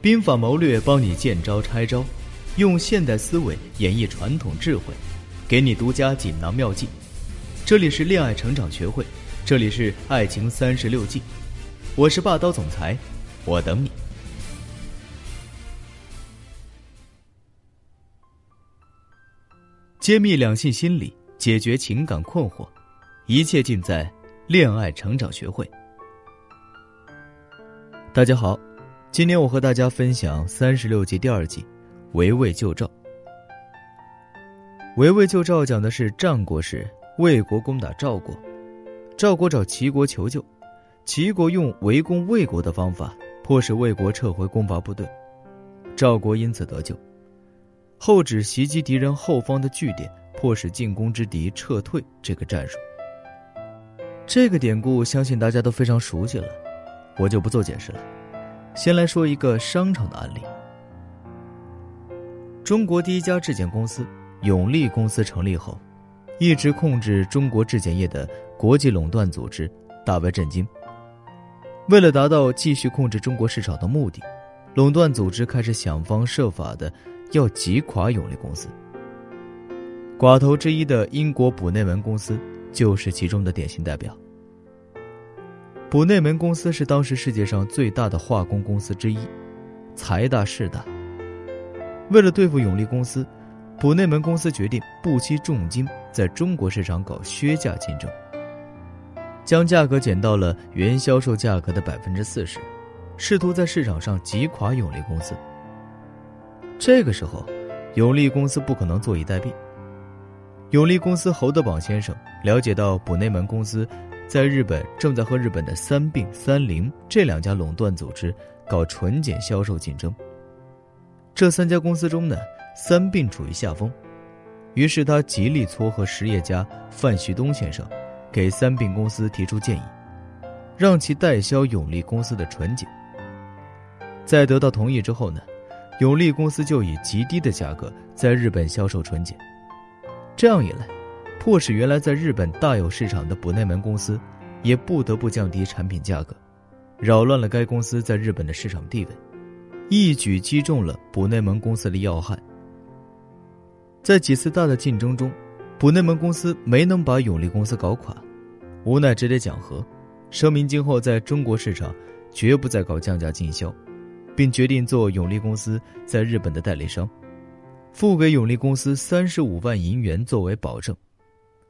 兵法谋略帮你见招拆招，用现代思维演绎传统智慧，给你独家锦囊妙计。这里是恋爱成长学会，这里是爱情三十六计，我是霸道总裁，我等你。揭秘两性心理，解决情感困惑，一切尽在恋爱成长学会。大家好。今天我和大家分享三十六计第二计，围魏救赵。围魏救赵讲的是战国时魏国攻打赵国，赵国找齐国求救，齐国用围攻魏国的方法，迫使魏国撤回攻伐部队，赵国因此得救。后指袭击敌人后方的据点，迫使进攻之敌撤退这个战术。这个典故相信大家都非常熟悉了，我就不做解释了。先来说一个商场的案例。中国第一家质检公司永利公司成立后，一直控制中国质检业的国际垄断组织大为震惊。为了达到继续控制中国市场的目的，垄断组织开始想方设法的要挤垮永利公司。寡头之一的英国卜内门公司就是其中的典型代表。卜内门公司是当时世界上最大的化工公司之一，财大势大。为了对付永利公司，卜内门公司决定不惜重金在中国市场搞削价竞争，将价格减到了原销售价格的百分之四十，试图在市场上挤垮永利公司。这个时候，永利公司不可能坐以待毙。永利公司侯德榜先生了解到卜内门公司。在日本，正在和日本的三并、三菱这两家垄断组织搞纯碱销售竞争。这三家公司中呢，三并处于下风，于是他极力撮合实业家范旭东先生，给三并公司提出建议，让其代销永利公司的纯碱。在得到同意之后呢，永利公司就以极低的价格在日本销售纯碱，这样一来。迫使原来在日本大有市场的卜内门公司，也不得不降低产品价格，扰乱了该公司在日本的市场地位，一举击中了卜内门公司的要害。在几次大的竞争中，卜内门公司没能把永利公司搞垮，无奈只得讲和，声明今后在中国市场绝不再搞降价经销，并决定做永利公司在日本的代理商，付给永利公司三十五万银元作为保证。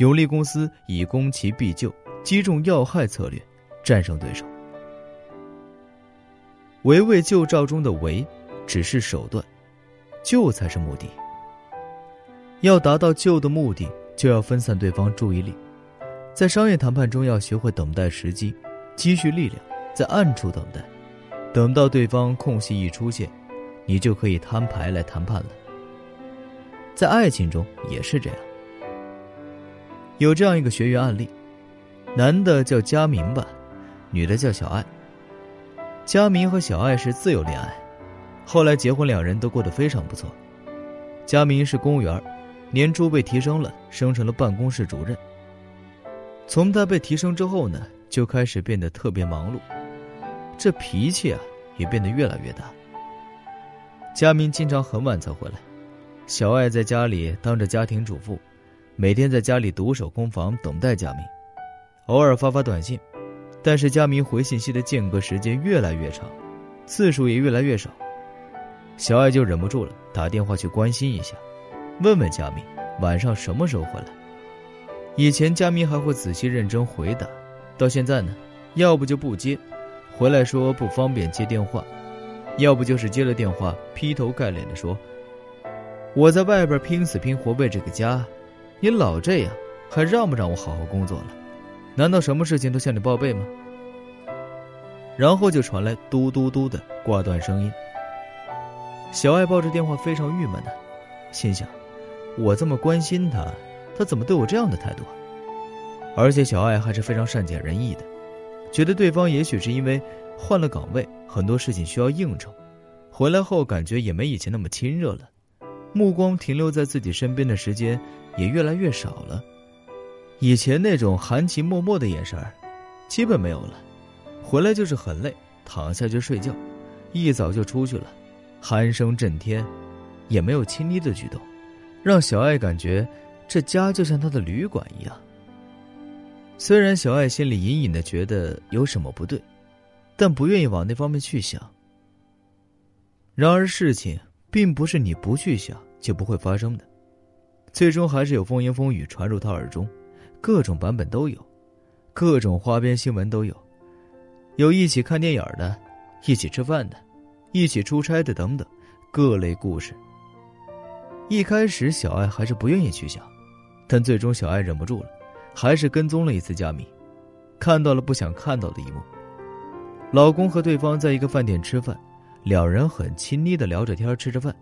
永利公司以攻其必救、击中要害策略，战胜对手。围魏救赵中的“围”只是手段，“救”才是目的。要达到救的目的，就要分散对方注意力。在商业谈判中，要学会等待时机，积蓄力量，在暗处等待，等到对方空隙一出现，你就可以摊牌来谈判了。在爱情中也是这样。有这样一个学员案例，男的叫佳明吧，女的叫小爱。佳明和小爱是自由恋爱，后来结婚，两人都过得非常不错。佳明是公务员，年初被提升了，升成了办公室主任。从他被提升之后呢，就开始变得特别忙碌，这脾气啊也变得越来越大。佳明经常很晚才回来，小爱在家里当着家庭主妇。每天在家里独守空房等待佳明，偶尔发发短信，但是佳明回信息的间隔时间越来越长，次数也越来越少。小爱就忍不住了，打电话去关心一下，问问佳明晚上什么时候回来。以前佳明还会仔细认真回答，到现在呢，要不就不接，回来说不方便接电话，要不就是接了电话劈头盖脸的说：“我在外边拼死拼活为这个家。”你老这样，还让不让我好好工作了？难道什么事情都向你报备吗？然后就传来嘟嘟嘟的挂断声音。小爱抱着电话非常郁闷的，心想：我这么关心他，他怎么对我这样的态度？而且小爱还是非常善解人意的，觉得对方也许是因为换了岗位，很多事情需要应酬，回来后感觉也没以前那么亲热了。目光停留在自己身边的时间也越来越少了，以前那种含情脉脉的眼神儿，基本没有了。回来就是很累，躺下就睡觉，一早就出去了，鼾声震天，也没有亲昵的举动，让小爱感觉这家就像他的旅馆一样。虽然小爱心里隐隐的觉得有什么不对，但不愿意往那方面去想。然而事情并不是你不去想就不会发生的，最终还是有风言风语传入他耳中，各种版本都有，各种花边新闻都有，有一起看电影的。一起吃饭的，一起出差的，等等，各类故事。一开始，小爱还是不愿意去想，但最终，小爱忍不住了，还是跟踪了一次佳敏，看到了不想看到的一幕：老公和对方在一个饭店吃饭，两人很亲昵的聊着天，吃着饭。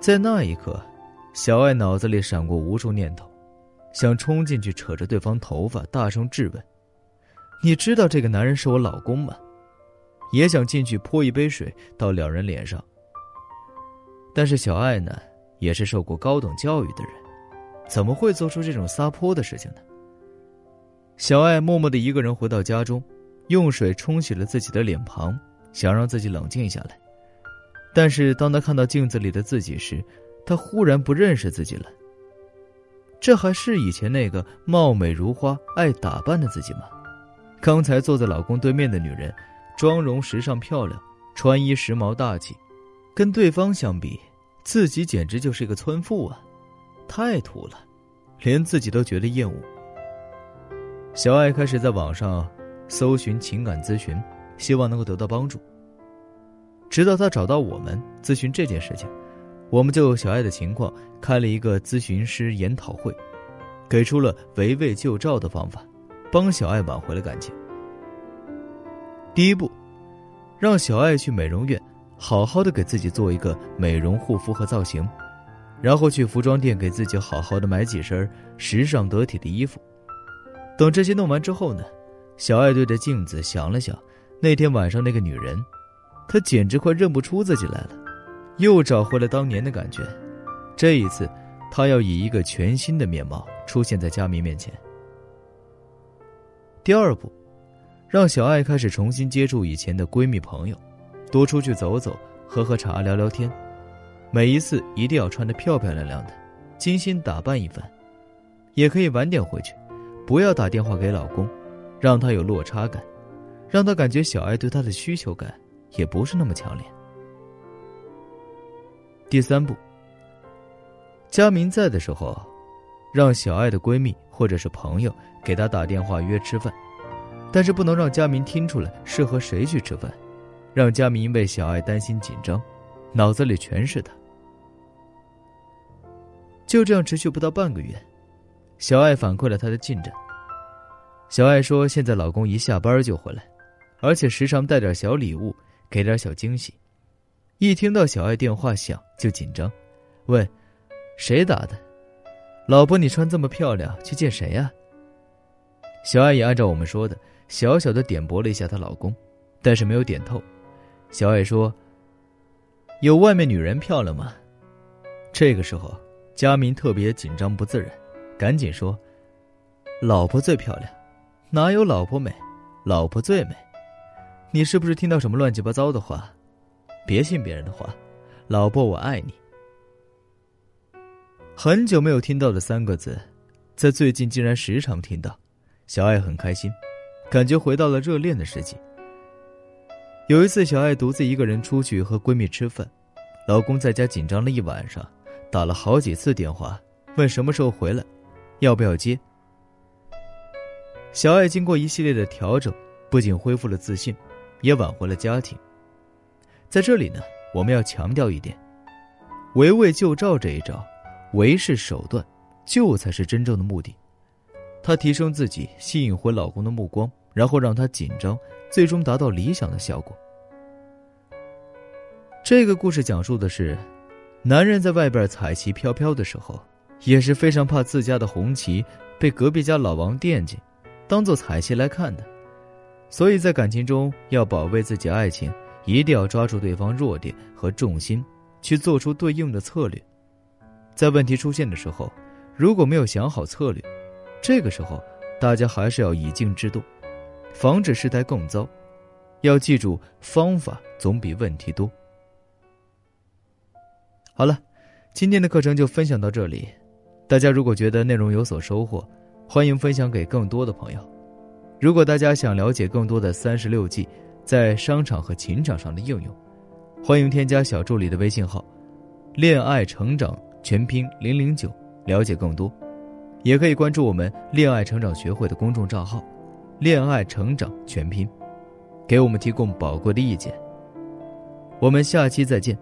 在那一刻，小爱脑子里闪过无数念头，想冲进去扯着对方头发，大声质问：“你知道这个男人是我老公吗？”也想进去泼一杯水到两人脸上。但是小爱呢，也是受过高等教育的人，怎么会做出这种撒泼的事情呢？小爱默默的一个人回到家中，用水冲洗了自己的脸庞，想让自己冷静下来。但是当他看到镜子里的自己时，他忽然不认识自己了。这还是以前那个貌美如花、爱打扮的自己吗？刚才坐在老公对面的女人。妆容时尚漂亮，穿衣时髦大气，跟对方相比，自己简直就是一个村妇啊，太土了，连自己都觉得厌恶。小爱开始在网上搜寻情感咨询，希望能够得到帮助。直到他找到我们咨询这件事情，我们就小爱的情况开了一个咨询师研讨会，给出了围魏救赵的方法，帮小爱挽回了感情。第一步，让小爱去美容院，好好的给自己做一个美容护肤和造型，然后去服装店给自己好好的买几身时尚得体的衣服。等这些弄完之后呢，小爱对着镜子想了想，那天晚上那个女人，她简直快认不出自己来了，又找回了当年的感觉。这一次，她要以一个全新的面貌出现在佳明面前。第二步。让小爱开始重新接触以前的闺蜜朋友，多出去走走，喝喝茶，聊聊天。每一次一定要穿得漂漂亮亮的，精心打扮一番。也可以晚点回去，不要打电话给老公，让他有落差感，让他感觉小爱对他的需求感也不是那么强烈。第三步，佳明在的时候，让小爱的闺蜜或者是朋友给她打电话约吃饭。但是不能让佳明听出来是和谁去吃饭，让佳明为小爱担心紧张，脑子里全是他。就这样持续不到半个月，小爱反馈了她的进展。小爱说，现在老公一下班就回来，而且时常带点小礼物，给点小惊喜。一听到小爱电话响就紧张，问：“谁打的？老婆，你穿这么漂亮去见谁呀？”小爱也按照我们说的。小小的点拨了一下她老公，但是没有点透。小爱说：“有外面女人漂亮吗？”这个时候，佳明特别紧张不自然，赶紧说：“老婆最漂亮，哪有老婆美？老婆最美。你是不是听到什么乱七八糟的话？别信别人的话，老婆我爱你。”很久没有听到的三个字，在最近竟然时常听到，小爱很开心。感觉回到了热恋的时期。有一次，小爱独自一个人出去和闺蜜吃饭，老公在家紧张了一晚上，打了好几次电话，问什么时候回来，要不要接。小爱经过一系列的调整，不仅恢复了自信，也挽回了家庭。在这里呢，我们要强调一点：围魏救赵这一招，围是手段，救才是真正的目的。她提升自己，吸引回老公的目光。然后让他紧张，最终达到理想的效果。这个故事讲述的是，男人在外边彩旗飘飘的时候，也是非常怕自家的红旗被隔壁家老王惦记，当做彩旗来看的。所以在感情中要保卫自己爱情，一定要抓住对方弱点和重心，去做出对应的策略。在问题出现的时候，如果没有想好策略，这个时候大家还是要以静制动。防止事态更糟，要记住，方法总比问题多。好了，今天的课程就分享到这里。大家如果觉得内容有所收获，欢迎分享给更多的朋友。如果大家想了解更多的三十六计在商场和情场上的应用，欢迎添加小助理的微信号“恋爱成长全拼零零九”，了解更多。也可以关注我们恋爱成长学会的公众账号“恋爱成长全拼”。给我们提供宝贵的意见。我们下期再见。